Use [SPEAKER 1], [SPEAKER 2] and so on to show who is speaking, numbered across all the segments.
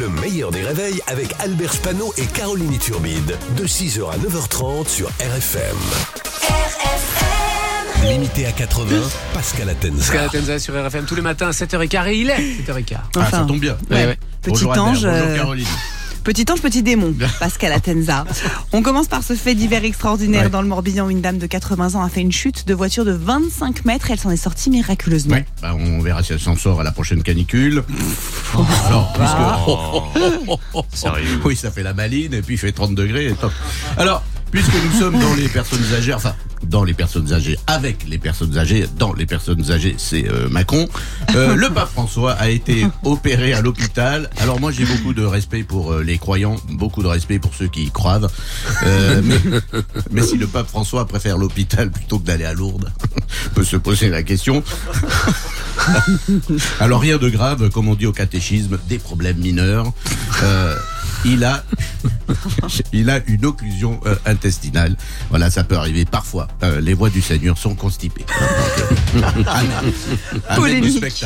[SPEAKER 1] Le meilleur des réveils avec Albert Spano et Caroline Turbide. De 6h à 9h30 sur RFM. RFM Limité à 80, Pascal Atenza.
[SPEAKER 2] Pascal Atenza sur RFM tous les matins à 7h15 et il est 7h15.
[SPEAKER 3] Ah, ça tombe bien.
[SPEAKER 2] Ouais, ouais.
[SPEAKER 3] Petit
[SPEAKER 4] Petit
[SPEAKER 3] bonjour
[SPEAKER 4] ange,
[SPEAKER 3] Albert, bonjour
[SPEAKER 4] euh,
[SPEAKER 3] Caroline.
[SPEAKER 4] Petit ange, petit démon, Pascal Atenza. On commence par ce fait divers extraordinaire
[SPEAKER 3] Ouais.
[SPEAKER 4] dans le Morbihan. Une dame de 80 ans a fait une chute de voiture de 25 mètres et elle s'en est sortie miraculeusement.
[SPEAKER 3] Ouais, bah, on verra si elle s'en sort à la prochaine canicule. Alors, puisque...
[SPEAKER 5] Sérieux
[SPEAKER 3] Oui, ça fait la maline et puis il fait 30 degrés. et top. Alors, puisque nous sommes dans les personnes âgées, enfin, dans les personnes âgées, avec les personnes âgées, dans les personnes âgées, c'est euh, Macron. Euh, le pape François a été opéré à l'hôpital. Alors moi, j'ai beaucoup de respect pour euh, les croyants, beaucoup de respect pour ceux qui y croient. Mais, mais si le pape François préfère l'hôpital plutôt que d'aller à Lourdes, on peut se poser la question. Alors rien de grave, comme on dit au catéchisme, des problèmes mineurs. Il a, il a une occlusion euh, intestinale. Voilà, ça peut arriver parfois. Euh, les voies du Seigneur sont constipées. Euh,
[SPEAKER 4] Polémique.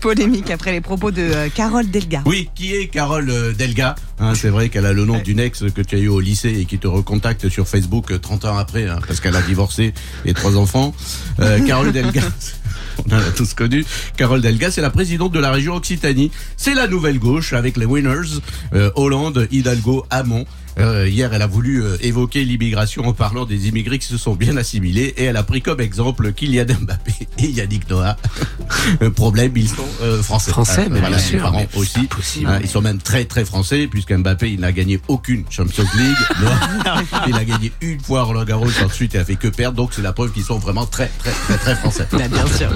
[SPEAKER 4] Polémique après les propos de euh, Carole Delga.
[SPEAKER 3] Oui, qui est Carole Delga Hein, C'est vrai qu'elle a le nom d'une ex que tu as eu au lycée et qui te recontacte sur Facebook euh, 30 ans après, hein, parce qu'elle a divorcé et trois enfants. Carole Delga, on en a tous connu. Carole Delga, c'est la présidente de la région Occitanie. C'est la nouvelle gauche avec les winners, euh, Hollande, Hidalgo, Hamon. Euh, hier, elle a voulu euh, évoquer l'immigration en parlant des immigrés qui se sont bien assimilés et elle a pris comme exemple Kylian Mbappé et Yannick Noah. Euh, problème, ils sont euh, français.
[SPEAKER 2] Français, mais
[SPEAKER 3] voilà,
[SPEAKER 2] bien sûr,
[SPEAKER 3] parents
[SPEAKER 2] mais
[SPEAKER 3] aussi.
[SPEAKER 2] possible.
[SPEAKER 3] Hein, ils sont même très très français puisque Mbappé il n'a gagné aucune Champions League. Il a gagné une fois Roland Garros ensuite il a fait que perdre donc c'est la preuve qu'ils sont vraiment très très très très français.
[SPEAKER 4] Bah, bien sûr.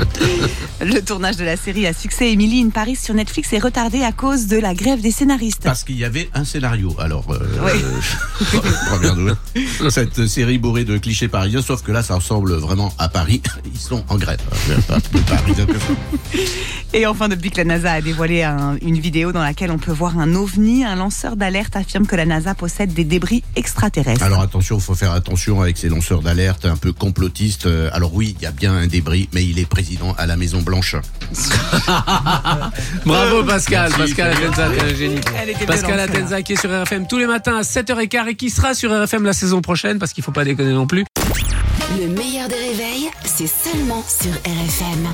[SPEAKER 4] Le tournage de la série à succès Emily in Paris sur Netflix est retardé à cause de la grève des scénaristes.
[SPEAKER 3] Parce qu'il y avait un scénario. Alors, euh,
[SPEAKER 4] Oui.
[SPEAKER 3] euh, première nouvelle. Cette série bourrée de clichés parisiens, sauf que là, ça ressemble vraiment à Paris. Ils sont en grève. Pas
[SPEAKER 4] Et enfin, depuis que la NASA a dévoilé un- une vidéo dans laquelle on peut voir un ovni, un lanceur d'alerte affirme que la NASA possède des débris extraterrestres.
[SPEAKER 3] Alors attention, il faut faire attention avec ces lanceurs d'alerte un peu complotistes. Euh, Alors oui, il y a bien un débris, mais il est président à la Maison Blanche.
[SPEAKER 2] Bravo Pascal,
[SPEAKER 3] Merci,
[SPEAKER 2] Pascal
[SPEAKER 3] salut.
[SPEAKER 2] Atenza, t'es un génie.
[SPEAKER 4] Elle était
[SPEAKER 2] Pascal. Atenza qui est sur RFM tous les matins à 7h15 et qui sera sur RFM la saison prochaine parce qu'il faut pas déconner non plus.
[SPEAKER 6] Le meilleur des réveils, c'est seulement sur RFM.